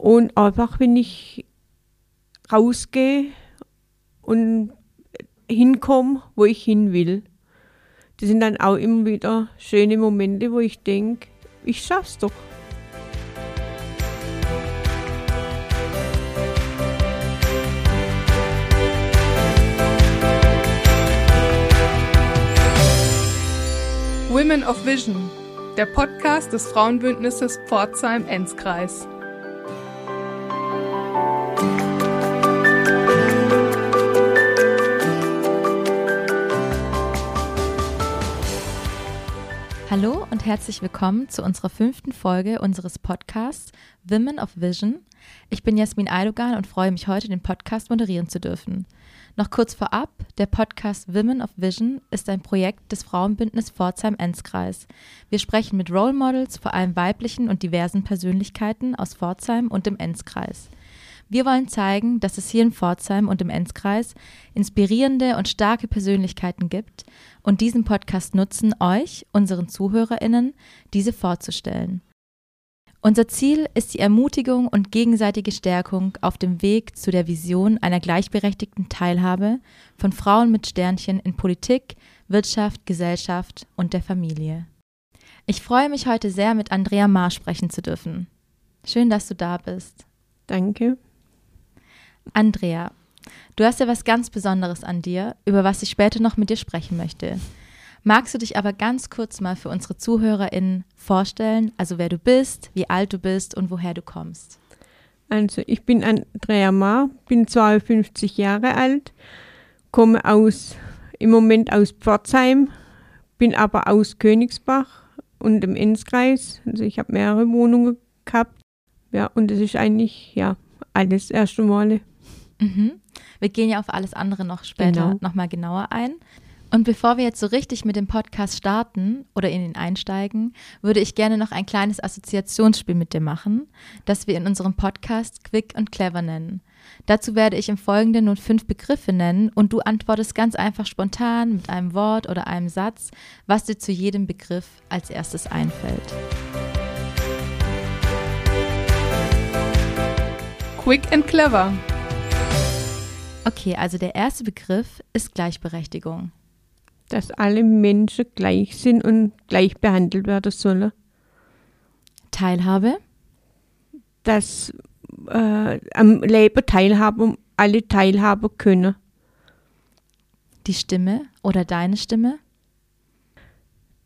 Und einfach, wenn ich rausgehe und hinkomme, wo ich hin will. Das sind dann auch immer wieder schöne Momente, wo ich denke, ich schaff's doch. Women of Vision, der Podcast des Frauenbündnisses Pforzheim-Enzkreis. Hallo und herzlich willkommen zu unserer fünften Folge unseres Podcasts Women of Vision. Ich bin Jasmin Eidogan und freue mich heute, den Podcast moderieren zu dürfen. Noch kurz vorab, der Podcast Women of Vision ist ein Projekt des Frauenbündnis Pforzheim-Enzkreis. Wir sprechen mit Role Models, vor allem weiblichen und diversen Persönlichkeiten aus Pforzheim und dem Enzkreis. Wir wollen zeigen, dass es hier in Pforzheim und im Enzkreis inspirierende und starke Persönlichkeiten gibt und diesen Podcast nutzen, euch, unseren ZuhörerInnen, diese vorzustellen. Unser Ziel ist die Ermutigung und gegenseitige Stärkung auf dem Weg zu der Vision einer gleichberechtigten Teilhabe von Frauen mit Sternchen in Politik, Wirtschaft, Gesellschaft und der Familie. Ich freue mich heute sehr, mit Andrea Maar sprechen zu dürfen. Schön, dass du da bist. Danke. Andrea, du hast ja was ganz Besonderes an dir, über was ich später noch mit dir sprechen möchte. Magst du dich aber ganz kurz mal für unsere ZuhörerInnen vorstellen, also wer du bist, wie alt du bist und woher du kommst? Also, ich bin Andrea Maar, bin 52 Jahre alt, komme aus, im Moment aus Pforzheim, bin aber aus Königsbach und im Enzkreis. Also, ich habe mehrere Wohnungen gehabt. Ja, und das ist eigentlich, ja, alles erste Male. Mhm. Wir gehen ja auf alles andere noch später Genau. nochmal genauer ein. Und bevor wir jetzt so richtig mit dem Podcast starten oder in ihn einsteigen, würde ich gerne noch ein kleines Assoziationsspiel mit dir machen, das wir in unserem Podcast Quick und Clever nennen. Dazu werde ich im Folgenden nun fünf Begriffe nennen und du antwortest ganz einfach spontan mit einem Wort oder einem Satz, was dir zu jedem Begriff als erstes einfällt. Quick and Clever. Okay, also der erste Begriff ist Gleichberechtigung. Dass alle Menschen gleich sind und gleich behandelt werden sollen. Teilhabe, Dass äh, am Leben teilhaben, alle teilhaben können. die Stimme oder deine Stimme,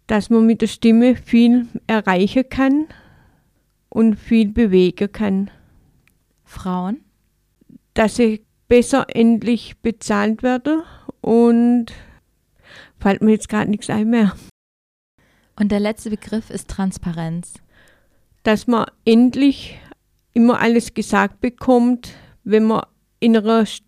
Dass man mit der Stimme viel erreichen kann und viel bewegen kann. Frauen, dass sie besser endlich bezahlt werden und fällt mir jetzt gerade nichts ein mehr. Und der letzte Begriff ist Transparenz. Dass man endlich immer alles gesagt bekommt, wenn man in einer, St-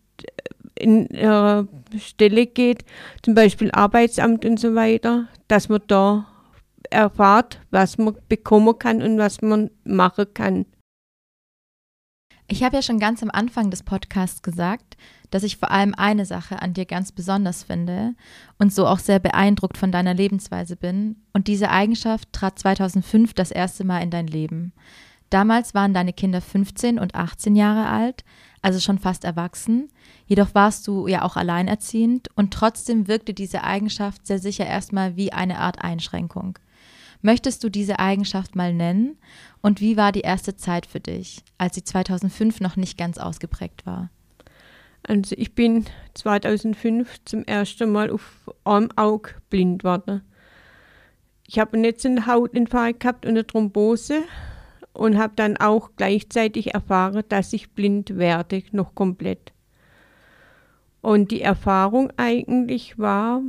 in einer Stelle geht, zum Beispiel Arbeitsamt und so weiter, dass man da erfahrt, was man bekommen kann und was man machen kann. Ich habe ja schon ganz am Anfang des Podcasts gesagt, dass ich vor allem eine Sache an dir ganz besonders finde und so auch sehr beeindruckt von deiner Lebensweise bin. Und diese Eigenschaft trat 2005 das erste Mal in dein Leben. Damals waren deine Kinder 15 und 18 Jahre alt, also schon fast erwachsen. Jedoch warst du ja auch alleinerziehend und trotzdem wirkte diese Eigenschaft sehr sicher erstmal wie eine Art Einschränkung. Möchtest du diese Eigenschaft mal nennen? Und wie war die erste Zeit für dich, als sie 2005 noch nicht ganz ausgeprägt war? Also ich bin 2005 zum ersten Mal auf einem Auge blind geworden. Ich habe einen Netzhautainfarkt gehabt und eine Thrombose und habe dann auch gleichzeitig erfahren, dass ich blind werde, noch komplett. Und die Erfahrung eigentlich war,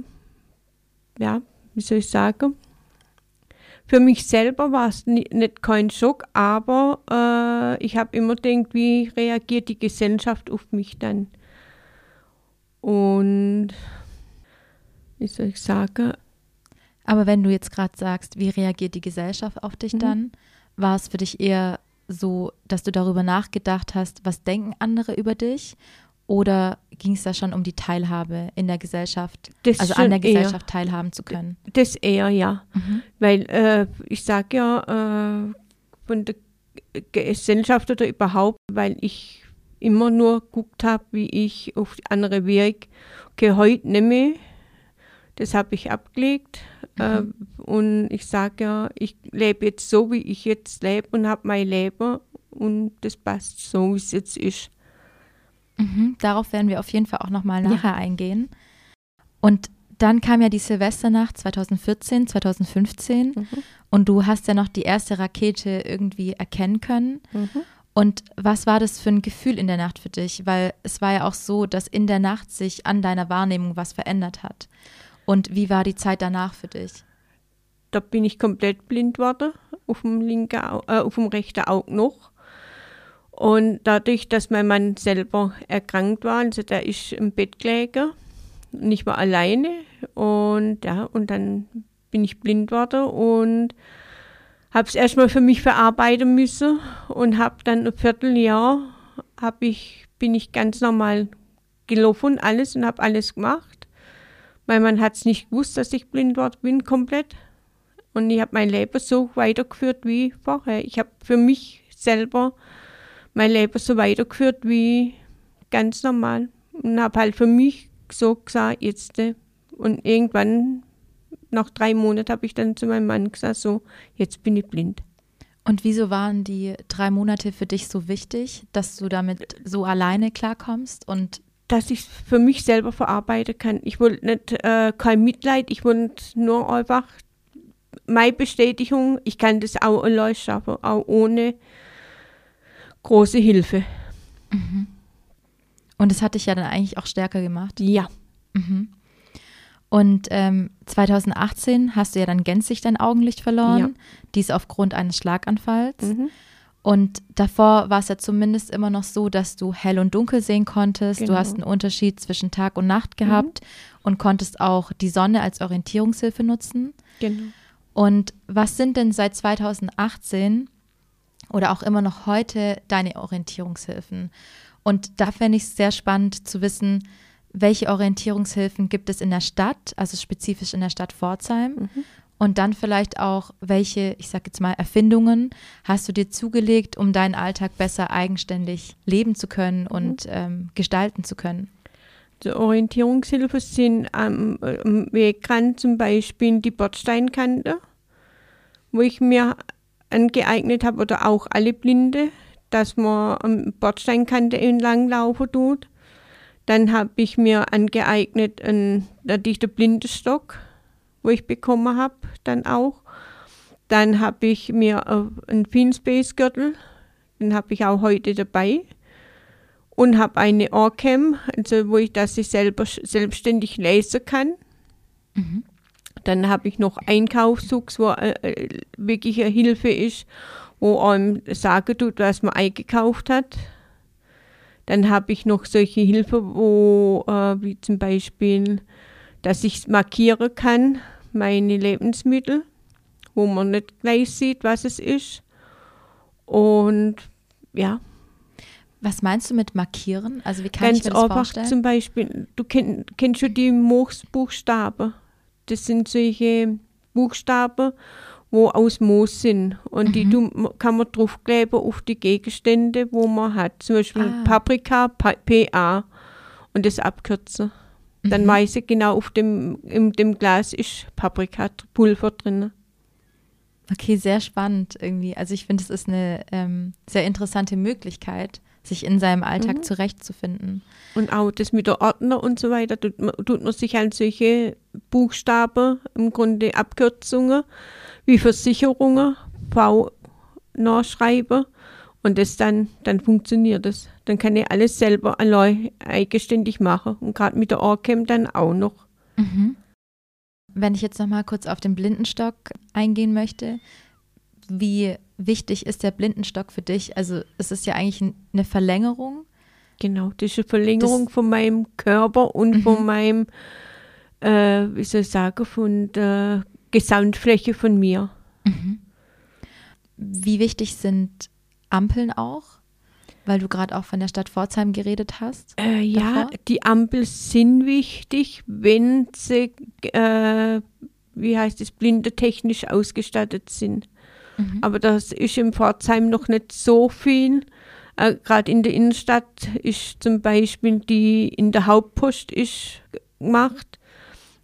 ja, wie soll ich sagen, für mich selber war es ni- nicht kein Schock, aber äh, ich habe immer gedacht, wie reagiert die Gesellschaft auf mich dann? Und wie soll ich sagen, Aber wenn du jetzt gerade sagst, wie reagiert die Gesellschaft auf dich Mhm. dann, war es für dich eher so, dass du darüber nachgedacht hast, was denken andere über dich? Oder ging es da schon um die Teilhabe in der Gesellschaft, das also an der eher- Gesellschaft teilhaben zu können? Das eher, ja. Mhm. Weil äh, ich sage ja, äh, von der Gesellschaft oder überhaupt, weil ich immer nur geguckt habe, wie ich auf andere Weg, okay, heute nehme ich, das habe ich abgelegt mhm. äh, und ich sage ja, ich lebe jetzt so, wie ich jetzt lebe und habe mein Leben und das passt so, wie es jetzt ist. Mhm, darauf werden wir auf jeden Fall auch nochmal nachher ja. eingehen. Und dann kam ja die Silvesternacht 2014, 2015 mhm. und du hast ja noch die erste Rakete irgendwie erkennen können. Mhm. Und was war das für ein Gefühl in der Nacht für dich? Weil es war ja auch so, dass in der Nacht sich an deiner Wahrnehmung was verändert hat. Und wie war die Zeit danach für dich? Da bin ich komplett blind geworden, auf dem, linken, äh, auf dem rechten Auge noch. Und dadurch, dass mein Mann selber erkrankt war, also der ist im Bett gelegen, ich war alleine und ja, und dann bin ich blind geworden und habe es erstmal für mich verarbeiten müssen und habe dann ein Vierteljahr hab ich, bin ich ganz normal gelaufen und alles und habe alles gemacht. Mein Mann hat es nicht gewusst, dass ich blind war, bin komplett. Und ich habe mein Leben so weitergeführt wie vorher. Ich habe für mich selber mein Leben so weitergeführt wie ganz normal. Und habe halt für mich so gesagt, jetzt. Und irgendwann, nach drei Monaten, habe ich dann zu meinem Mann gesagt, so, jetzt bin ich blind. Und wieso waren die drei Monate für dich so wichtig, dass du damit so alleine klarkommst und dass ich es für mich selber verarbeiten kann. Ich wollte nicht äh, kein Mitleid, ich wollte nur einfach meine Bestätigung, ich kann das auch allein schaffen, auch ohne große Hilfe. Mhm. Und das hat dich ja dann eigentlich auch stärker gemacht. Ja. Mhm. Und ähm, 2018 hast du ja dann gänzlich dein Augenlicht verloren, ja. dies aufgrund eines Schlaganfalls. Mhm. Und davor war es ja zumindest immer noch so, dass du hell und dunkel sehen konntest. Genau. Du hast einen Unterschied zwischen Tag und Nacht gehabt mhm. und konntest auch die Sonne als Orientierungshilfe nutzen. Genau. Und was sind denn seit 2018 oder auch immer noch heute deine Orientierungshilfen? Und da fände ich es sehr spannend zu wissen, welche Orientierungshilfen gibt es in der Stadt, also spezifisch in der Stadt Pforzheim. Mhm. Und dann vielleicht auch, welche, ich sage jetzt mal, Erfindungen hast du dir zugelegt, um deinen Alltag besser eigenständig leben zu können mhm. und ähm, gestalten zu können? Die Orientierungshilfe sind am, am Wegrand zum Beispiel die Bordsteinkante, wo ich mir angeeignet habe, oder auch alle Blinde, dass man am Bordsteinkante entlang laufen tut. Dann habe ich mir angeeignet einen, natürlich den Blindenstock, wo ich bekommen habe, dann auch. Dann habe ich mir einen Finspace-Gürtel, den habe ich auch heute dabei. Und habe eine Ohrcam, also wo ich das ich selber selbstständig lesen kann. Mhm. Dann habe ich noch Einkaufszugs, wo äh, äh, wirklich eine Hilfe ist wo einem sagen tut, was man eingekauft hat. Dann habe ich noch solche Hilfe, wo, äh, wie zum Beispiel, dass ich markieren kann, meine Lebensmittel, wo man nicht gleich sieht, was es ist. Und ja. Was meinst du mit markieren? Also wie kann Ganz ich mir das einfach vorstellen? Zum Beispiel, du kenn, kennst schon die Moosbuchstaben. Das sind solche Buchstaben, wo aus Moos sind. Und mhm. die kann man draufkleben auf die Gegenstände, wo man hat. Zum Beispiel ah. Paprika, PA und das abkürzen. Mhm. Dann weiß ich genau, auf dem, in dem Glas ist Paprikapulver drin. Okay, sehr spannend irgendwie. Also ich finde, es ist eine ähm, sehr interessante Möglichkeit, sich in seinem Alltag mhm. zurechtzufinden. Und auch das mit der Ordner und so weiter, tut man, tut man sich an solche Buchstaben, im Grunde Abkürzungen, wie Versicherungen, V nachschreiben und das dann, dann funktioniert es. Dann kann ich alles selber allein eigenständig machen und gerade mit der Orcam dann auch noch. Mhm. Wenn ich jetzt noch mal kurz auf den Blindenstock eingehen möchte, wie wichtig ist der Blindenstock für dich? Also es ist ja eigentlich eine Verlängerung. Genau, das ist eine Verlängerung das, von meinem Körper und mhm. von meinem, äh, wie soll ich sagen, von der Gesamtfläche von mir. Mhm. Wie wichtig sind Ampeln auch? Weil du gerade auch von der Stadt Pforzheim geredet hast. Äh, ja, die Ampeln sind wichtig, wenn sie, äh, wie heißt es, blinde technisch ausgestattet sind. Mhm. Aber das ist im Pforzheim noch nicht so viel. Äh, Gerade in der Innenstadt ist zum Beispiel die in der Hauptpost ist gemacht.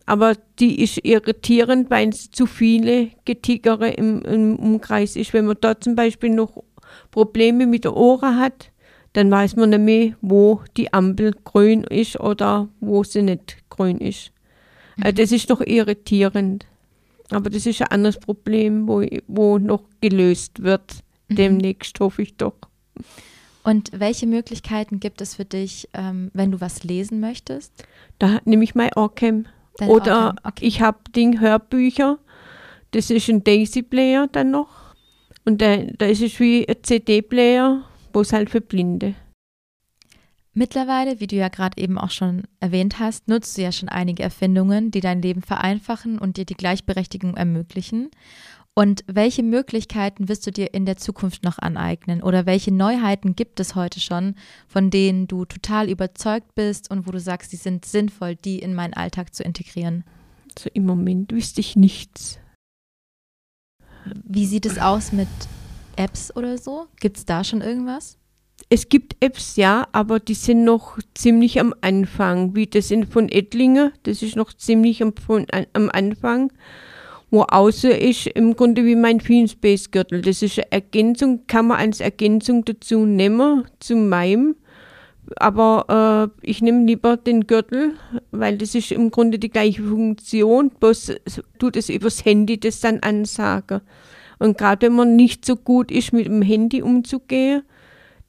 Aber die ist irritierend, weil es zu viele Getickere im, im Umkreis ist. Wenn man dort zum Beispiel noch Probleme mit der Ohren hat, dann weiß man nicht mehr, wo die Ampel grün ist oder wo sie nicht grün ist. Mhm. Also das ist doch irritierend. Aber das ist ein anderes Problem, wo, wo noch gelöst wird. Mhm. Demnächst hoffe ich doch. Und welche Möglichkeiten gibt es für dich, ähm, wenn du was lesen möchtest? Da nehme ich mein Orcam. Dein Oder Orcam. Okay. ich habe Ding Hörbücher. Das ist ein Daisy Player dann noch. Und da, da ist es wie ein CD-Player, wo es halt für Blinde. Mittlerweile, wie du ja gerade eben auch schon erwähnt hast, nutzt du ja schon einige Erfindungen, die dein Leben vereinfachen und dir die Gleichberechtigung ermöglichen. Und welche Möglichkeiten wirst du dir in der Zukunft noch aneignen? Oder welche Neuheiten gibt es heute schon, von denen du total überzeugt bist und wo du sagst, sie sind sinnvoll, die in meinen Alltag zu integrieren? Also im Moment wüsste ich nichts. Wie sieht es aus mit Apps oder so? Gibt es da schon irgendwas? Es gibt Apps, ja, aber die sind noch ziemlich am Anfang, wie das in von Ettlinger, das ist noch ziemlich am, von, am Anfang, wo außer ist im Grunde wie mein Space Gürtel. Das ist eine Ergänzung, kann man als Ergänzung dazu nehmen, zu meinem. Aber äh, ich nehme lieber den Gürtel, weil das ist im Grunde die gleiche Funktion, bloß tut es übers Handy das dann ansagen. Und gerade wenn man nicht so gut ist, mit dem Handy umzugehen,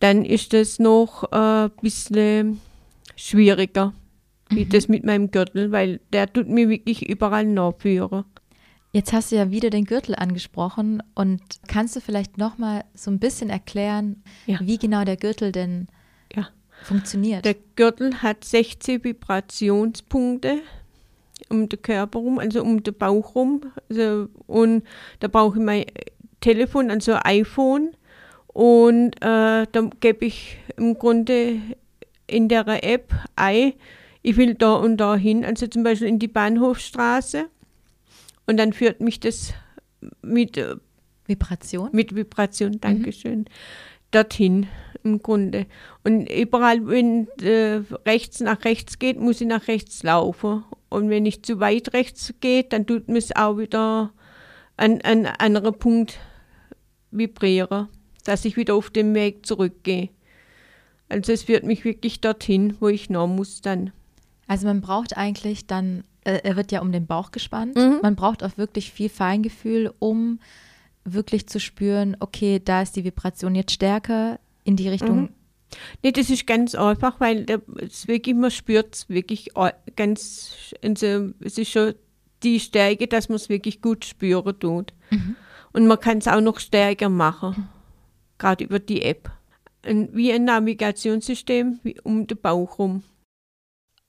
dann ist das noch ein äh, bisschen schwieriger, mhm. wie das mit meinem Gürtel, weil der tut mir wirklich überall nachführen. Jetzt hast du ja wieder den Gürtel angesprochen und kannst du vielleicht noch mal so ein bisschen erklären, ja. wie genau der Gürtel denn ja. funktioniert? Der Gürtel hat 16 Vibrationspunkte um den Körper rum, also um den Bauch rum. Also, und da brauche ich mein Telefon, also iPhone. Und äh, dann gebe ich im Grunde in der App ein, ich will da und da hin, also zum Beispiel in die Bahnhofstraße. Und dann führt mich das mit äh, Vibration. Mit Vibration, Dankeschön. Mhm. Dorthin im Grunde. Und überall, wenn äh, rechts nach rechts geht, muss ich nach rechts laufen. Und wenn ich zu weit rechts geht, dann tut mir es auch wieder an einen anderen Punkt vibrieren, dass ich wieder auf den Weg zurückgehe. Also es führt mich wirklich dorthin, wo ich noch muss dann. Also man braucht eigentlich dann, äh, er wird ja um den Bauch gespannt, mhm. man braucht auch wirklich viel Feingefühl, um wirklich zu spüren, okay, da ist die Vibration jetzt stärker in die Richtung mhm. Nee, das ist ganz einfach, weil es wirklich, man spürt es wirklich ganz, also es ist schon die Stärke, dass man es wirklich gut spüren tut. Mhm. Und man kann es auch noch stärker machen, mhm. Gerade über die App. Wie ein Navigationssystem um den Bauch rum.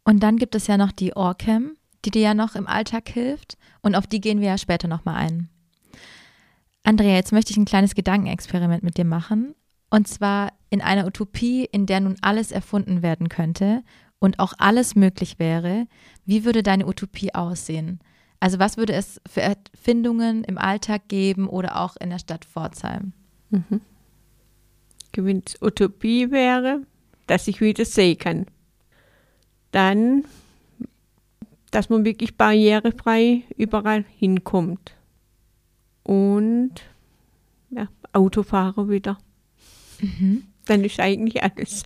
Und dann gibt es ja noch die Orcam, die dir ja noch im Alltag hilft. Und auf die gehen wir ja später nochmal ein. Andrea, jetzt möchte ich ein kleines Gedankenexperiment mit dir machen. Und zwar in einer Utopie, in der nun alles erfunden werden könnte und auch alles möglich wäre, wie würde deine Utopie aussehen? Also was würde es für Erfindungen im Alltag geben oder auch in der Stadt Pforzheim? Mhm. Gewinnt Utopie wäre, dass ich wieder sehen kann. Dann, dass man wirklich barrierefrei überall hinkommt. Und ja, Autofahrer wieder. Mhm. Dann ist eigentlich alles.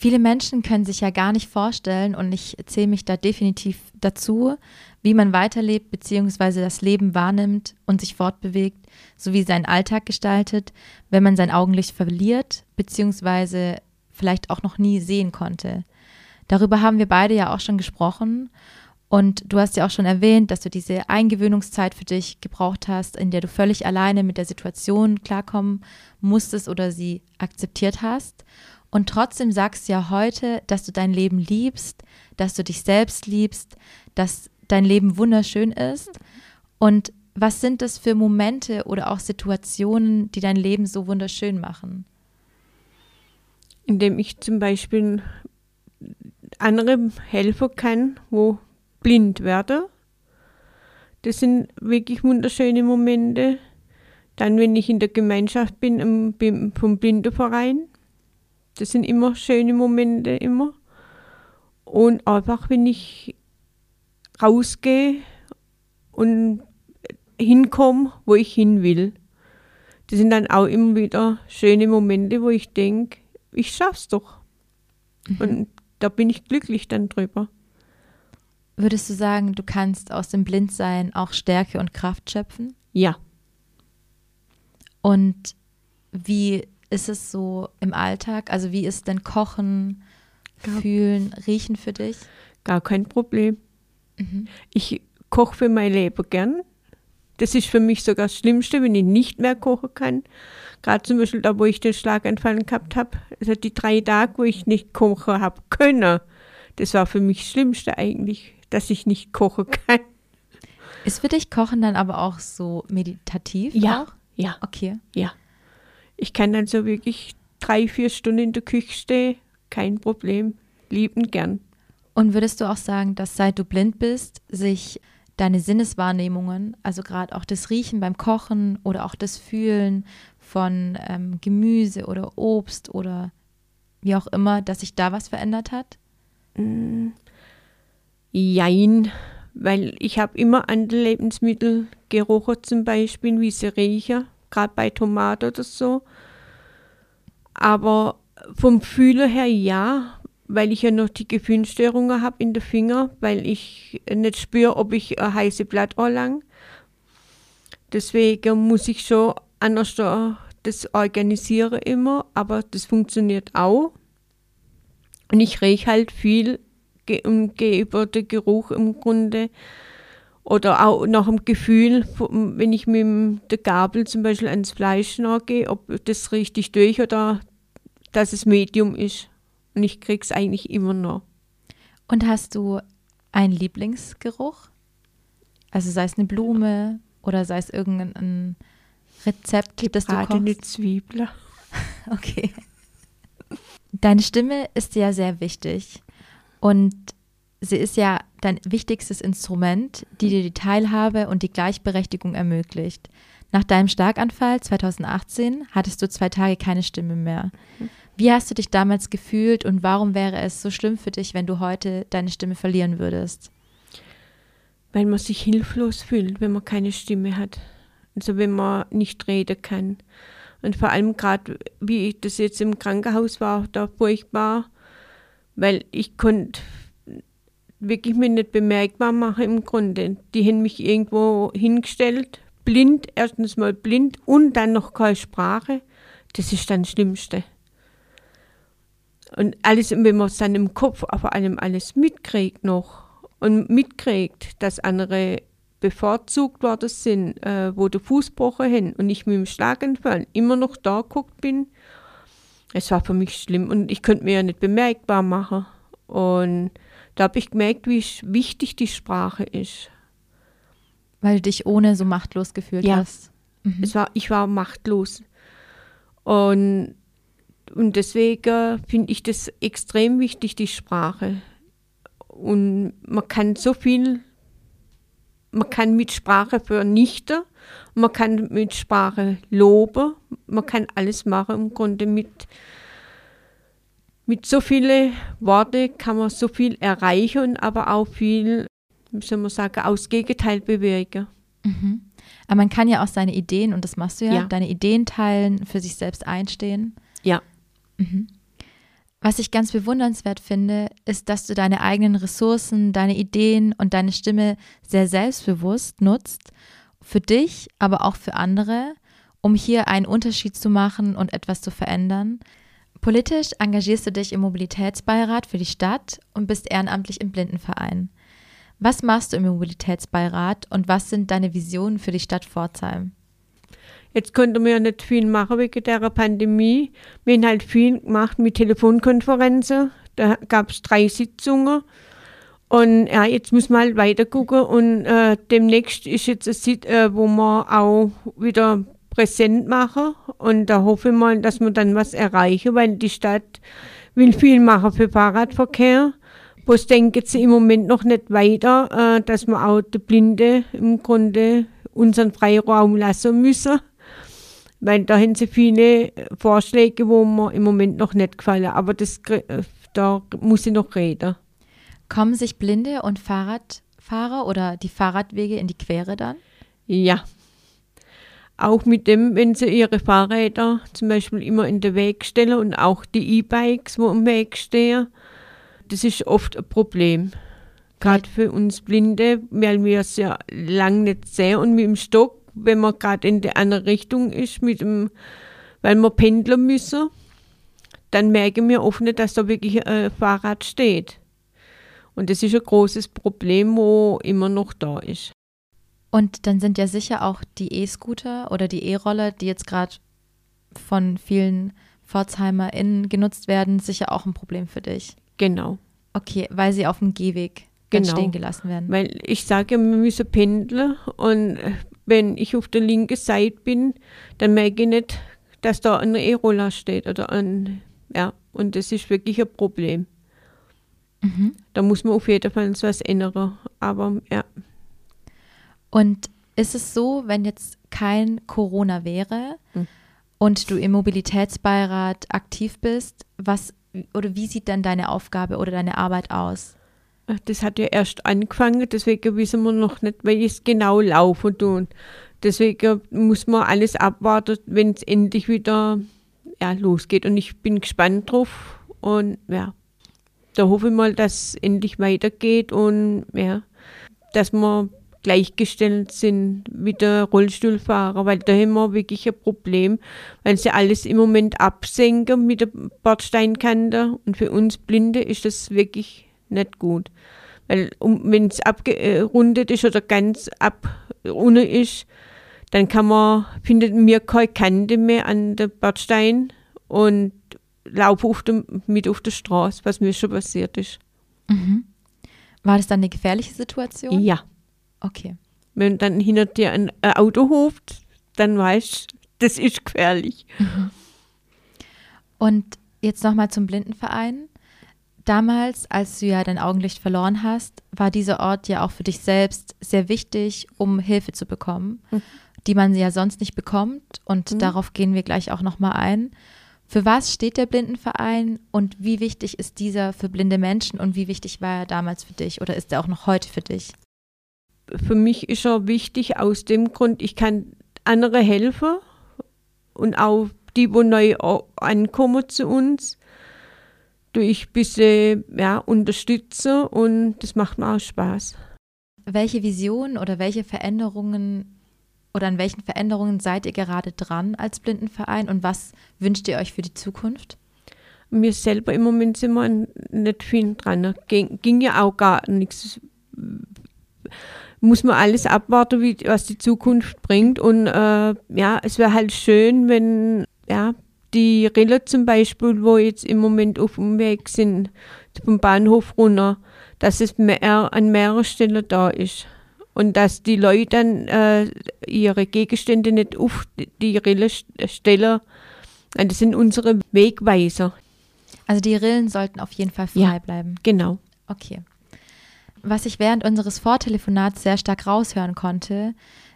Viele Menschen können sich ja gar nicht vorstellen, und ich zähle mich da definitiv dazu, wie man weiterlebt bzw. das Leben wahrnimmt und sich fortbewegt, sowie seinen Alltag gestaltet, wenn man sein Augenlicht verliert bzw. vielleicht auch noch nie sehen konnte. Darüber haben wir beide ja auch schon gesprochen und du hast ja auch schon erwähnt, dass du diese Eingewöhnungszeit für dich gebraucht hast, in der du völlig alleine mit der Situation klarkommen musstest oder sie akzeptiert hast. Und trotzdem sagst du ja heute, dass du dein Leben liebst, dass du dich selbst liebst, dass dein Leben wunderschön ist. Und was sind das für Momente oder auch Situationen, die dein Leben so wunderschön machen? Indem ich zum Beispiel anderen helfen kann, wo blind werde. Das sind wirklich wunderschöne Momente. Dann, wenn ich in der Gemeinschaft bin im, vom Blindenverein. Das sind immer schöne Momente, immer. Und einfach, wenn ich rausgehe und hinkomme, wo ich hin will. Das sind dann auch immer wieder schöne Momente, wo ich denke, ich schaff's doch. Und da bin ich glücklich dann drüber. Würdest du sagen, du kannst aus dem Blindsein auch Stärke und Kraft schöpfen? Ja. Und wie ist es so im Alltag? Also wie ist denn Kochen, Ja. Fühlen, Riechen für dich? Gar kein Problem. Mhm. Ich koche für mein Leben gern. Das ist für mich sogar das Schlimmste, wenn ich nicht mehr kochen kann. Gerade zum Beispiel da, wo ich den Schlaganfall gehabt habe. Also die drei Tage, wo ich nicht kochen habe können. Das war für mich das Schlimmste eigentlich, dass ich nicht kochen kann. Ist für dich Kochen dann aber auch so meditativ? Ja. Auch? Ja, Okay. ja. Ich kann dann so wirklich drei, vier Stunden in der Küche stehen. Kein Problem. Lieben gern. Und würdest du auch sagen, dass seit du blind bist, sich deine Sinneswahrnehmungen, also gerade auch das Riechen beim Kochen oder auch das Fühlen von ähm, Gemüse oder Obst oder wie auch immer, dass sich da was verändert hat? Jein, weil ich habe immer andere Lebensmittel gerochen, zum Beispiel, wie sie riechen, gerade bei Tomaten oder so. Aber vom Fühlen her ja, weil ich ja noch die Gefühlsstörungen habe in den Finger, weil ich nicht spüre, ob ich ein heiße Blatt lang. Deswegen muss ich schon anders da das organisieren immer, aber das funktioniert auch. Und ich rieche halt viel und gehe über den Geruch im Grunde oder auch nach dem Gefühl, wenn ich mit der Gabel zum Beispiel ans Fleisch nachgehe, ob das richtig durch oder dass es Medium ist. Und ich krieg's eigentlich immer noch. Und hast du einen Lieblingsgeruch? Also sei es eine Blume oder sei es irgendein Rezept, das du Gebratene kochst? Zwiebeln. Okay. Deine Stimme ist ja sehr wichtig und sie ist ja dein wichtigstes Instrument, die dir die Teilhabe und die Gleichberechtigung ermöglicht. Nach deinem Starkanfall 2018 hattest du zwei Tage keine Stimme mehr. Wie hast du dich damals gefühlt und warum wäre es so schlimm für dich, wenn du heute deine Stimme verlieren würdest? Weil man sich hilflos fühlt, wenn man keine Stimme hat. Also wenn man nicht reden kann. Und vor allem gerade, wie ich das jetzt im Krankenhaus war, da furchtbar, weil ich konnte wirklich mir nicht bemerkbar machen im Grunde. Die haben mich irgendwo hingestellt, blind, erstens mal blind und dann noch keine Sprache. Das ist dann das Schlimmste. Und alles, wenn man es dann im Kopf vor allem alles mitkriegt noch und mitkriegt, dass andere bevorzugt worden sind, äh, wo der Fuß haben und ich mit dem Schlaganfall immer noch da geguckt bin, es war für mich schlimm und ich konnte mir ja nicht bemerkbar machen. Und da habe ich gemerkt, wie wichtig die Sprache ist. Weil du dich ohne so machtlos gefühlt Ja. hast. Mhm. Es war, ich war machtlos. Und, und deswegen finde ich das extrem wichtig, die Sprache. Und man kann so viel, man kann mit Sprache vernichten, man kann mit Sprache loben, man kann alles machen im Grunde mit, mit so vielen Worten kann man so viel erreichen aber auch viel, wie soll man sagen, aus Gegenteil bewirken. Mhm. Aber man kann ja auch seine Ideen, und das machst du ja, Ja. deine Ideen teilen, für sich selbst einstehen. Ja. Mhm. Was ich ganz bewundernswert finde, ist, dass du deine eigenen Ressourcen, deine Ideen und deine Stimme sehr selbstbewusst nutzt, für dich, aber auch für andere, um hier einen Unterschied zu machen und etwas zu verändern. Politisch engagierst du dich im Mobilitätsbeirat für die Stadt und bist ehrenamtlich im Blindenverein. Was machst du im Mobilitätsbeirat und was sind deine Visionen für die Stadt Pforzheim? Jetzt konnten wir ja nicht viel machen wegen der Pandemie. Wir haben halt viel gemacht mit Telefonkonferenzen. Da gab es drei Sitzungen. Und ja, jetzt muss man halt weiter gucken. Und äh, demnächst ist jetzt eine Sit äh, wo wir auch wieder präsent machen. Und da hoffe ich mal, dass wir dann was erreichen, weil die Stadt will viel machen für Fahrradverkehr. Bloß denken sie im Moment noch nicht weiter, äh, dass wir auch die Blinde im Grunde unseren Freiraum lassen müssen. Weil da haben sie viele Vorschläge, wo mir im Moment noch nicht gefallen. Aber das, äh, da muss ich noch reden. Kommen sich Blinde und Fahrradfahrer oder die Fahrradwege in die Quere dann? Ja. Auch mit dem, wenn sie ihre Fahrräder zum Beispiel immer in den Weg stellen und auch die E-Bikes, wo im Weg stehen, das ist oft ein Problem. Gerade für uns Blinde, weil wir es ja lang nicht sehen und mit dem Stock, wenn man gerade in die andere Richtung ist, mit dem, weil wir pendeln müssen, dann merken wir oft nicht, dass da wirklich ein Fahrrad steht. Und das ist ein großes Problem, wo immer noch da ist. Und dann sind ja sicher auch die E-Scooter oder die E-Roller, die jetzt gerade von vielen PforzheimerInnen genutzt werden, sicher auch ein Problem für dich. Genau. Okay, weil sie auf dem Gehweg genau. stehen gelassen werden. Weil ich sage, wir müssen pendeln und wenn ich auf der linken Seite bin, dann merke ich nicht, dass da ein E-Roller steht oder ein, ja, und das ist wirklich ein Problem. Mhm. Da muss man auf jeden Fall was ändern, aber ja. Und ist es so, wenn jetzt kein Corona wäre mhm. und du im Mobilitätsbeirat aktiv bist, was oder wie sieht dann deine Aufgabe oder deine Arbeit aus? Das hat ja erst angefangen, deswegen wissen wir noch nicht, wie es genau laufen tun. Deswegen muss man alles abwarten, wenn es endlich wieder ja, losgeht. Und ich bin gespannt drauf. Und ja, da hoffe ich mal, dass es endlich weitergeht und ja, dass wir gleichgestellt sind mit der Rollstuhlfahrer, weil da haben wir wirklich ein Problem, weil sie alles im Moment absenken mit der Bordsteinkante und für uns Blinde ist das wirklich nicht gut. Weil wenn es abgerundet ist oder ganz ab ohne ist, dann kann man, findet mir keine Kante mehr an der Bordstein und laufe auf dem, mit auf der Straße, was mir schon passiert ist. Mhm. War das dann eine gefährliche Situation? Ja. Okay. Wenn dann hinter dir ein Auto huft, dann weißt du, das ist gefährlich. Und jetzt nochmal zum Blindenverein. Damals, als du ja dein Augenlicht verloren hast, war dieser Ort ja auch für dich selbst sehr wichtig, um Hilfe zu bekommen, mhm. die man ja sonst nicht bekommt. Und mhm. darauf gehen wir gleich auch nochmal ein. Für was steht der Blindenverein und wie wichtig ist dieser für blinde Menschen und wie wichtig war er damals für dich oder ist er auch noch heute für dich? Für mich ist er wichtig aus dem Grund, ich kann andere helfen und auch die, wo neu ankommen zu uns, durch ein bisschen ja, unterstützen und das macht mir auch Spaß. Welche Vision oder welche Veränderungen oder an welchen Veränderungen seid ihr gerade dran als Blindenverein und was wünscht ihr euch für die Zukunft? Wir selber im Moment sind wir nicht viel dran. Ging, ging ja auch gar nichts. Muss man alles abwarten, wie, was die Zukunft bringt. Und äh, ja, es wäre halt schön, wenn ja, die Rille zum Beispiel, wo jetzt im Moment auf dem Weg sind, vom Bahnhof runter, dass es mehr, an mehreren Stellen da ist und dass die Leute dann äh, ihre Gegenstände nicht auf die Rille stellen. Das sind unsere Wegweiser. Also die Rillen sollten auf jeden Fall frei ja, bleiben. Genau. Okay. Was ich während unseres Vortelefonats sehr stark raushören konnte,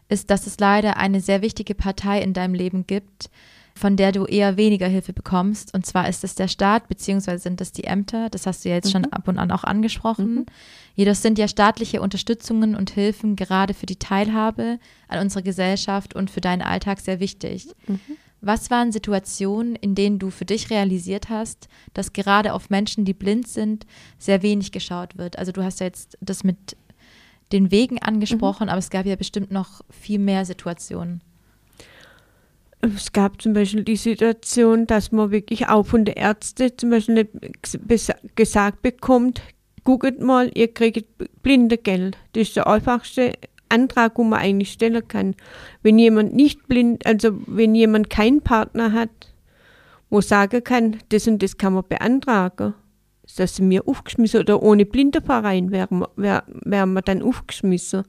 ist, dass es leider eine sehr wichtige Partei in deinem Leben gibt, von der du eher weniger Hilfe bekommst. Und zwar ist es der Staat, beziehungsweise sind es die Ämter. Das hast du ja jetzt mhm. schon ab und an auch angesprochen. Mhm. Jedoch sind ja staatliche Unterstützungen und Hilfen gerade für die Teilhabe an unserer Gesellschaft und für deinen Alltag sehr wichtig. Mhm. Was waren Situationen, in denen du für dich realisiert hast, dass gerade auf Menschen, die blind sind, sehr wenig geschaut wird? Also du hast ja jetzt das mit den Wegen angesprochen, mhm. aber es gab ja bestimmt noch viel mehr Situationen. Es gab zum Beispiel die Situation, dass man wirklich auch von der Ärzte zum Beispiel nicht gesagt bekommt, guckt mal, ihr kriegt Blindegeld. Das ist der einfachste Antrag, wo man eigentlich stellen kann. Wenn jemand nicht blind, also wenn jemand keinen Partner hat, wo sagen kann, das und das kann man beantragen, dass sie mir aufgeschmissen oder ohne Blindenverein wären, wär, wären wir dann aufgeschmissen.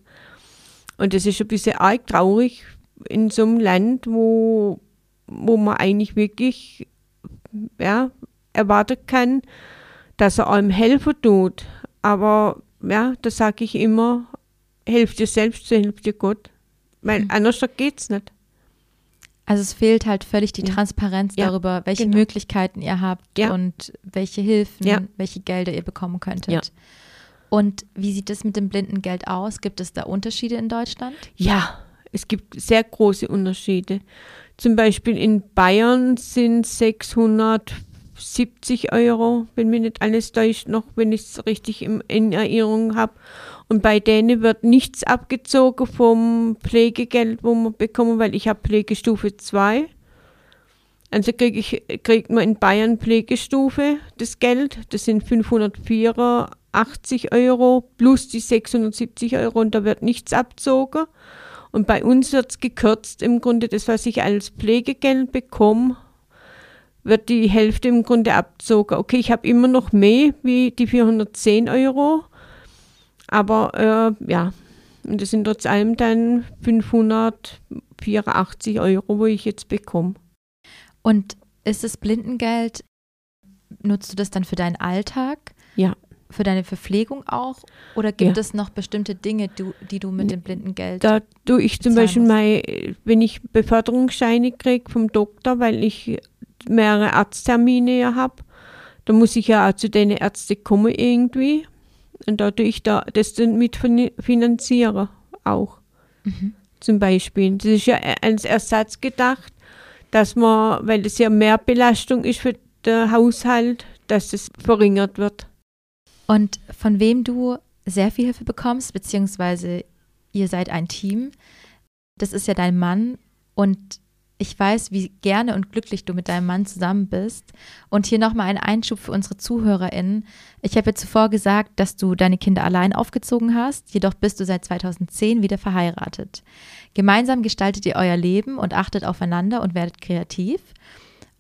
Und das ist ein bisschen arg traurig in so einem Land, wo, wo man eigentlich wirklich ja, erwarten kann, dass er einem helfen tut. Aber ja, da sage ich immer, helft dir selbst, so hilft dir Gott. Weil mhm. anders es nicht. Also es fehlt halt völlig die. Transparenz Ja, darüber, welche genau. Möglichkeiten ihr habt Ja. und welche Hilfen, Ja. welche Gelder ihr bekommen könntet. Und wie sieht es mit dem Blindengeld aus? Gibt es da Unterschiede in Deutschland? Ja, es gibt sehr große Unterschiede. Zum Beispiel in Bayern sind 670 Euro, wenn mir nicht alles täuscht, noch, wenn ich es richtig im, in Erinnerung habe. Und bei denen wird nichts abgezogen vom Pflegegeld, wo man bekommen, weil ich habe Pflegestufe 2. Also krieg ich, kriegt man in Bayern Pflegestufe das Geld. Das sind 584 Euro plus die 670 Euro und da wird nichts abzogen. Und bei uns wird es gekürzt. Im Grunde das, was ich als Pflegegeld bekomme, wird die Hälfte im Grunde abzogen. Okay, ich habe immer noch mehr wie die 410 Euro. Aber äh, ja, und das sind trotz allem dann 584 Euro, wo ich jetzt bekomme. Und ist das Blindengeld, nutzt du das dann für deinen Alltag? Ja. Für deine Verpflegung auch? Oder gibt Ja. es noch bestimmte Dinge, du, die du mit dem Blindengeld Da tue ich zum Beispiel mein, wenn ich Beförderungsscheine kriege vom Doktor, weil ich mehrere Arzttermine ja habe, da muss ich ja auch zu den Ärzten kommen irgendwie. Und da tue ich da das dann mit fin- finanzieren auch. Mhm. Zum Beispiel. Das ist ja als Ersatz gedacht, dass man, weil das ja mehr Belastung ist für den Haushalt, dass es verringert wird. Und von wem du sehr viel Hilfe bekommst, beziehungsweise ihr seid ein Team, das ist ja dein Mann und ich weiß, wie gerne und glücklich du mit deinem Mann zusammen bist. Und hier nochmal ein Einschub für unsere ZuhörerInnen. Ich habe ja zuvor gesagt, dass du deine Kinder allein aufgezogen hast, jedoch bist du seit 2010 wieder verheiratet. Gemeinsam gestaltet ihr euer Leben und achtet aufeinander und werdet kreativ.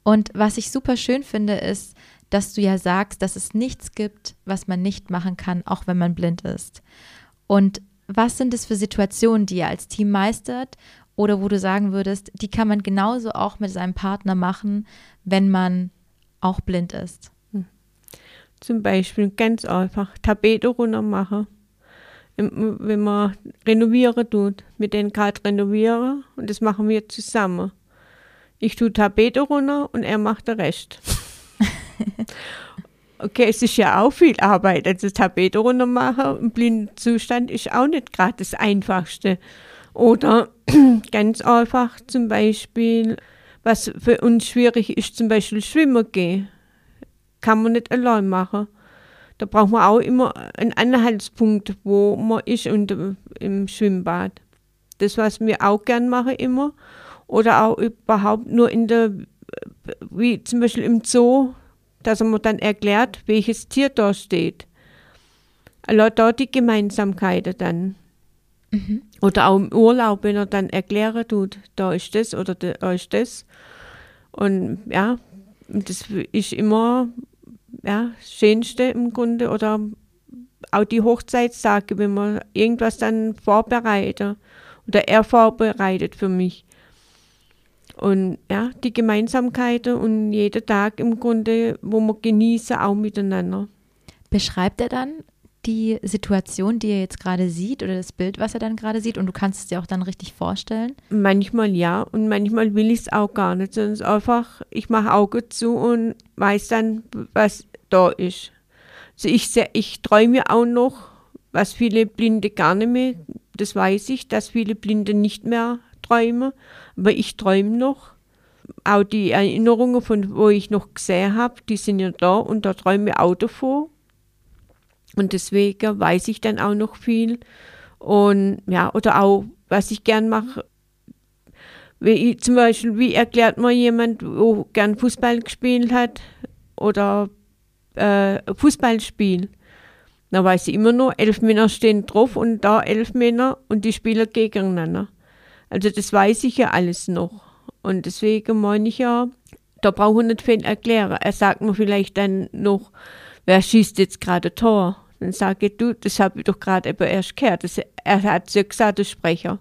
Und was ich super schön finde, ist, dass du ja sagst, dass es nichts gibt, was man nicht machen kann, auch wenn man blind ist. Und was sind es für Situationen, die ihr als Team meistert oder wo du sagen würdest, die kann man genauso auch mit seinem Partner machen, wenn man auch blind ist? Zum Beispiel ganz einfach Tapete runter machen. Wenn man renovieren tut, mit denen gerade renovieren und das machen wir zusammen. Ich tue Tapete runter und er macht den Rest. okay, es ist ja auch viel Arbeit. Also Tapete runter machen im blinden Zustand ist auch nicht gerade das Einfachste. Oder ganz einfach zum Beispiel, was für uns schwierig ist, zum Beispiel schwimmen gehen kann man nicht allein machen. Da braucht man auch immer einen Anhaltspunkt, wo man ist und äh, im Schwimmbad. Das, was wir auch gern machen immer. Oder auch überhaupt nur in der, wie zum Beispiel im Zoo, dass man dann erklärt, welches Tier da steht. Also da die Gemeinsamkeiten dann. Mhm. Oder auch im Urlaub, wenn er dann erklären tut, da ist das oder da ist das. Und ja, das ist immer ja, das Schönste im Grunde. Oder auch die Hochzeitstage, wenn man irgendwas dann vorbereitet. Oder er vorbereitet für mich. Und ja, die Gemeinsamkeiten und jeder Tag im Grunde, wo wir genießen, auch miteinander. Beschreibt er dann die Situation, die er jetzt gerade sieht oder das Bild, was er dann gerade sieht und du kannst es dir auch dann richtig vorstellen? Manchmal ja und manchmal will ich es auch gar nicht, sondern einfach, ich mache Auge zu und weiß dann, was da ist. Also ich, ich träume auch noch, was viele Blinde gar nicht mehr, das weiß ich, dass viele Blinde nicht mehr träumen, aber ich träume noch. Auch die Erinnerungen, von wo ich noch gesehen habe, die sind ja da und da träume ich auch davor. Und deswegen weiß ich dann auch noch viel. Und ja, oder auch, was ich gern mache, wie zum Beispiel, wie erklärt man jemand, wo gern Fußball gespielt hat oder äh, Fußballspiel? Da weiß ich immer nur, elf Männer stehen drauf und da elf Männer und die spielen gegeneinander. Also das weiß ich ja alles noch. Und deswegen meine ich ja, da brauche ich nicht viel erklären. Er sagt mir vielleicht dann noch, wer schießt jetzt gerade Tor? Dann sage ich, du, das habe ich doch gerade eben erst gehört. Das, er hat es ja gesagt, der Sprecher.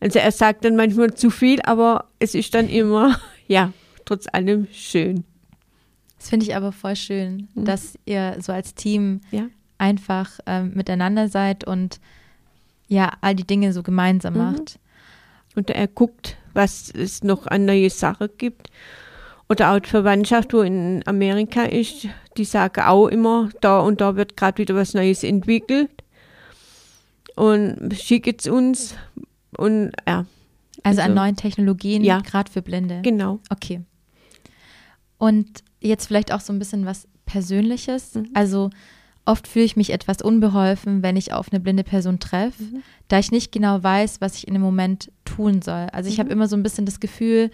Also er sagt dann manchmal zu viel, aber es ist dann immer, ja, trotz allem schön. Das finde ich aber voll schön, Mhm. dass ihr so als Team Ja. einfach ähm, miteinander seid und ja, all die Dinge so gemeinsam Mhm. macht. Und er guckt was es noch an neue Sachen gibt. Oder auch die Verwandtschaft, wo in Amerika ist, die sagen auch immer, da und da wird gerade wieder was Neues entwickelt. Und schicken es uns. Und ja. Also, an Also- neuen Technologien, Ja. gerade für Blinde. Genau. Okay. Und jetzt vielleicht auch so ein bisschen was Persönliches. Mhm. Also oft fühle ich mich etwas unbeholfen, wenn ich auf eine blinde Person treffe, Mhm. da ich nicht genau weiß, was ich in dem Moment tun soll. Also ich habe Mhm. immer so ein bisschen das Gefühl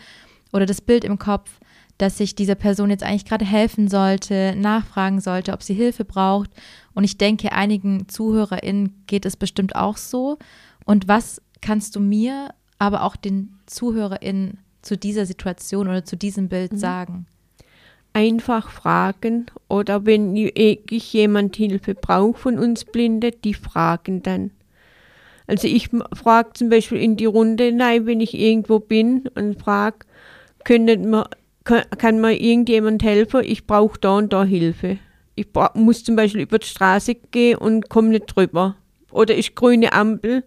oder das Bild im Kopf, dass ich dieser Person jetzt eigentlich gerade helfen sollte, nachfragen sollte, ob sie Hilfe braucht. Und ich denke, einigen ZuhörerInnen geht es bestimmt auch so. Und was kannst du mir, aber auch den ZuhörerInnen zu dieser Situation oder zu diesem Bild Mhm. sagen? Einfach fragen oder wenn wirklich jemand Hilfe braucht von uns Blinde, die fragen dann. Also ich frage zum Beispiel in die Runde hinein, wenn ich irgendwo bin und frage, können wir, kann, kann mir irgendjemand helfen? Ich brauche da und da Hilfe. Ich muss zum Beispiel über die Straße gehen und komme nicht drüber. Oder ist grüne Ampel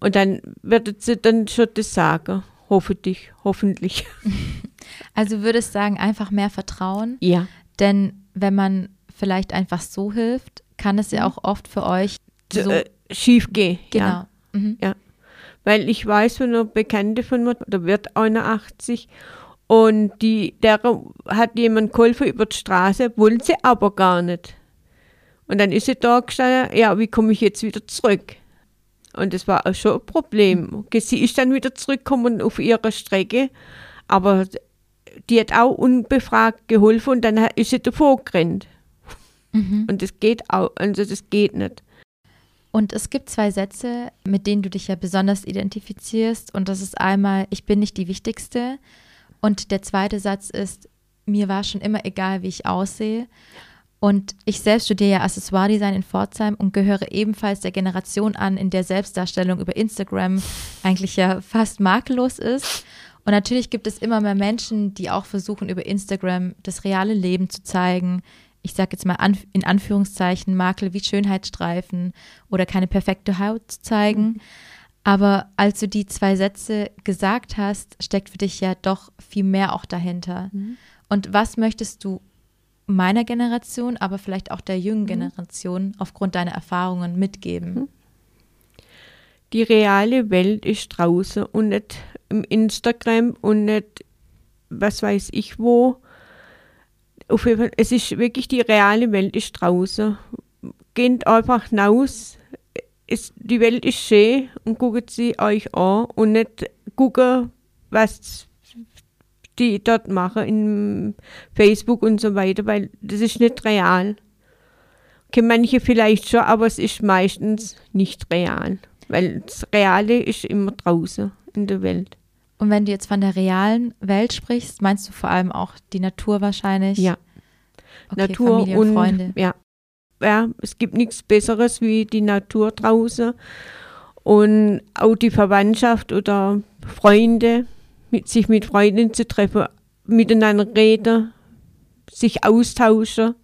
und dann wird sie dann schon das sagen. Hoffentlich, hoffentlich. Also würdest sagen, einfach mehr Vertrauen, Ja. denn wenn man vielleicht einfach so hilft, kann es ja auch oft für euch so, äh, schief gehen. genau. Ja. Mhm. Weil ich weiß von einer Bekannte von mir, da wird 81 und die, der hat jemand geholfen über die Straße, wollte sie aber gar nicht. Und dann ist sie da gestanden, ja, wie komme ich jetzt wieder zurück? Und das war auch schon ein Problem. Sie ist dann wieder zurückgekommen auf ihre Strecke, aber die hat auch unbefragt geholfen und dann ist sie davor gerannt. Mhm. Und das geht auch, also das geht nicht. Und es gibt zwei Sätze, mit denen du dich ja besonders identifizierst. Und das ist einmal, ich bin nicht die Wichtigste. Und der zweite Satz ist, mir war schon immer egal, wie ich aussehe. Und ich selbst studiere ja Accessoire-Design in Pforzheim und gehöre ebenfalls der Generation an, in der Selbstdarstellung über Instagram eigentlich ja fast makellos ist. Und natürlich gibt es immer mehr Menschen, die auch versuchen, über Instagram das reale Leben zu zeigen. Ich sage jetzt mal in Anführungszeichen Makel wie Schönheitsstreifen oder keine perfekte Haut zu zeigen. Aber als du die zwei Sätze gesagt hast, steckt für dich ja doch viel mehr auch dahinter. Und was möchtest du meiner Generation, aber vielleicht auch der jungen Generation aufgrund deiner Erfahrungen mitgeben? die reale Welt ist draußen und nicht im Instagram und nicht, was weiß ich wo. Auf jeden Fall, es ist wirklich die reale Welt ist draußen. Geht einfach raus. Es, die Welt ist schön und guckt sie euch an und nicht gucken, was die dort machen in Facebook und so weiter, weil das ist nicht real. Okay, manche vielleicht schon, aber es ist meistens nicht real. Weil das Reale ist immer draußen in der Welt. Und wenn du jetzt von der realen Welt sprichst, meinst du vor allem auch die Natur wahrscheinlich? Ja, okay, Natur Familie und, und Freunde. Ja. Ja, es gibt nichts Besseres wie die Natur draußen. Und auch die Verwandtschaft oder Freunde, mit, sich mit Freunden zu treffen, miteinander reden, sich austauschen.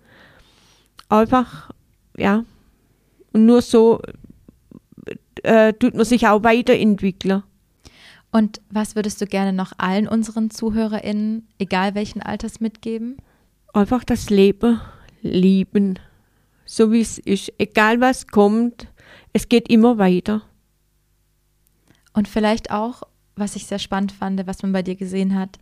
Einfach, ja. Und nur so äh, tut man sich auch weiterentwickeln. Und was würdest du gerne noch allen unseren ZuhörerInnen, egal welchen Alters, mitgeben? einfach das Leben lieben, so wie es ist. Egal was kommt, es geht immer weiter. Und vielleicht auch, was ich sehr spannend fand, was man bei dir gesehen hat,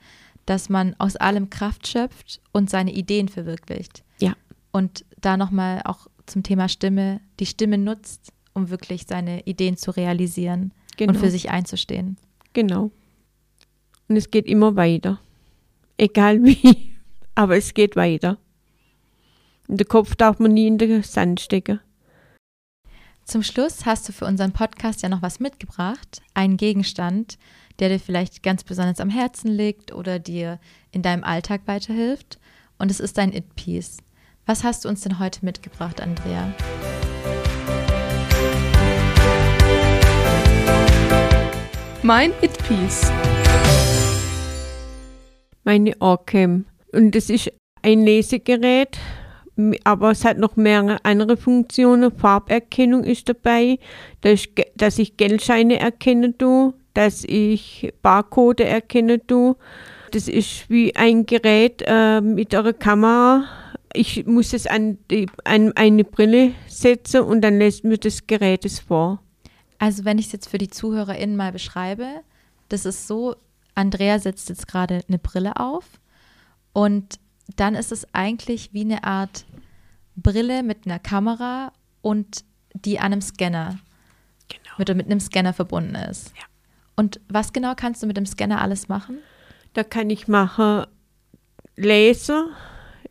dass man aus allem Kraft schöpft und seine Ideen verwirklicht. Ja. Und da nochmal auch zum Thema Stimme, die Stimme nutzt, um wirklich seine Ideen zu realisieren Genau. und für sich einzustehen. Genau. Und es geht immer weiter. Egal wie, aber es geht weiter. Und den Kopf darf man nie in den Sand stecken. Zum Schluss hast du für unseren Podcast ja noch was mitgebracht, einen Gegenstand, der dir vielleicht ganz besonders am Herzen liegt oder dir in deinem Alltag weiterhilft. Und es ist dein It-Piece. Was hast du uns denn heute mitgebracht, Andrea? Mein It-Piece. Meine Orcam. Und es ist ein Lesegerät, aber es hat noch mehrere andere Funktionen. Farberkennung ist dabei, dass dass ich Geldscheine erkennen tue, dass ich Barcode erkenne tue. Das ist wie ein Gerät äh, mit einer Kamera. Ich muss es an, die, an eine Brille setzen und dann lässt mir das Gerät es vor. Also wenn ich es jetzt für die ZuhörerInnen mal beschreibe, das ist so, Andrea setzt jetzt gerade eine Brille auf und dann ist es eigentlich wie eine Art Brille mit einer Kamera und die an einem Scanner, Genau. mit, mit einem Scanner verbunden ist. Ja. Und was genau kannst du mit dem Scanner alles machen? Da kann ich machen Laser,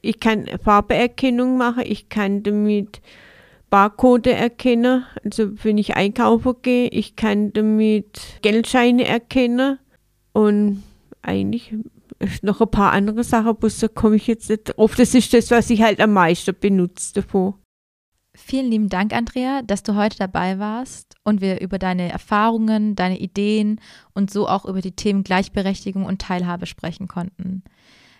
ich kann Farbeerkennung machen, ich kann damit Barcode erkennen, also wenn ich einkaufen gehe, ich kann damit Geldscheine erkennen und eigentlich noch ein paar andere Sachen, bloß da komme ich jetzt nicht drauf. Das ist das, was ich halt am meisten benutze davon. Vielen lieben Dank, Andrea, dass du heute dabei warst und wir über deine Erfahrungen, deine Ideen und so auch über die Themen Gleichberechtigung und Teilhabe sprechen konnten.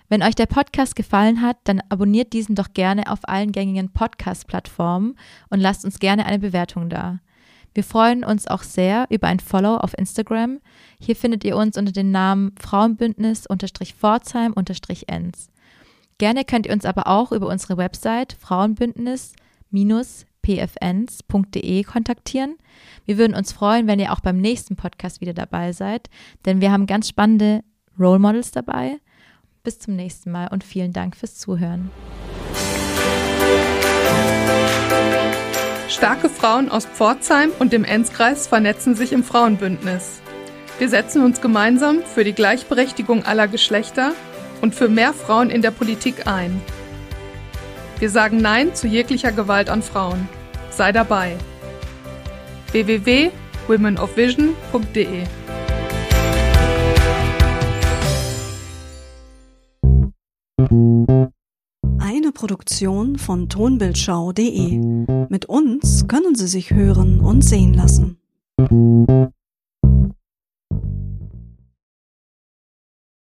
Wenn euch der Podcast gefallen hat, dann abonniert diesen doch gerne auf allen gängigen Podcast-Plattformen und lasst uns gerne eine Bewertung da. Wir freuen uns auch sehr über ein Follow auf Instagram. Hier findet ihr uns unter dem Namen Frauenbündnis-Pforzheim-Ens. Gerne könnt ihr uns aber auch über unsere Website frauenbündnis-pfns.de kontaktieren. Wir würden uns freuen, wenn ihr auch beim nächsten Podcast wieder dabei seid, denn wir haben ganz spannende Role Models dabei. Bis zum nächsten Mal und vielen Dank fürs Zuhören. Starke Frauen aus Pforzheim und dem Enzkreis vernetzen sich im Frauenbündnis. Wir setzen uns gemeinsam für die Gleichberechtigung aller Geschlechter und für mehr Frauen in der Politik ein. Wir sagen Nein zu jeglicher Gewalt an Frauen. Sei dabei. www.womenofvision.de Eine Produktion von tonbildschau.de. Mit uns können Sie sich hören und sehen lassen.